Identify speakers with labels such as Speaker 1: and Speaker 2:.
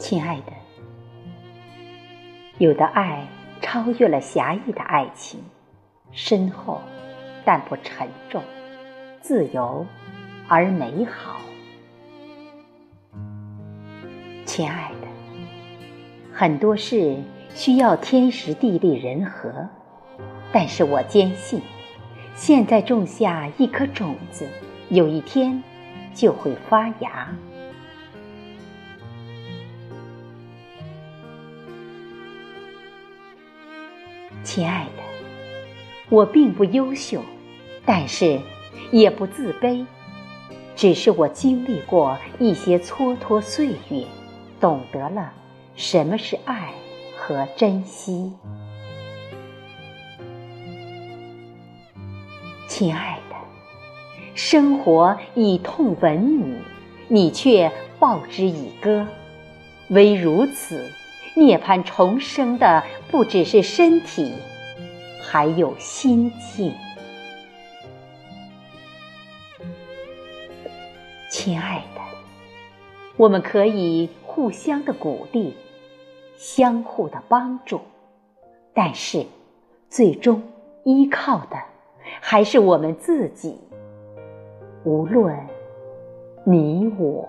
Speaker 1: 亲爱的，有的爱超越了狭义的爱情，深厚但不沉重，自由而美好。亲爱的，很多事需要天时地利人和，但是我坚信，现在种下一颗种子，有一天就会发芽。亲爱的，我并不优秀，但是也不自卑，只是我经历过一些蹉跎岁月。懂得了什么是爱和珍惜，亲爱的，生活以痛吻你，你却报之以歌。唯如此，涅槃重生的不只是身体，还有心境。亲爱的，我们可以。互相的鼓励，相互的帮助，但是最终依靠的还是我们自己。无论你我。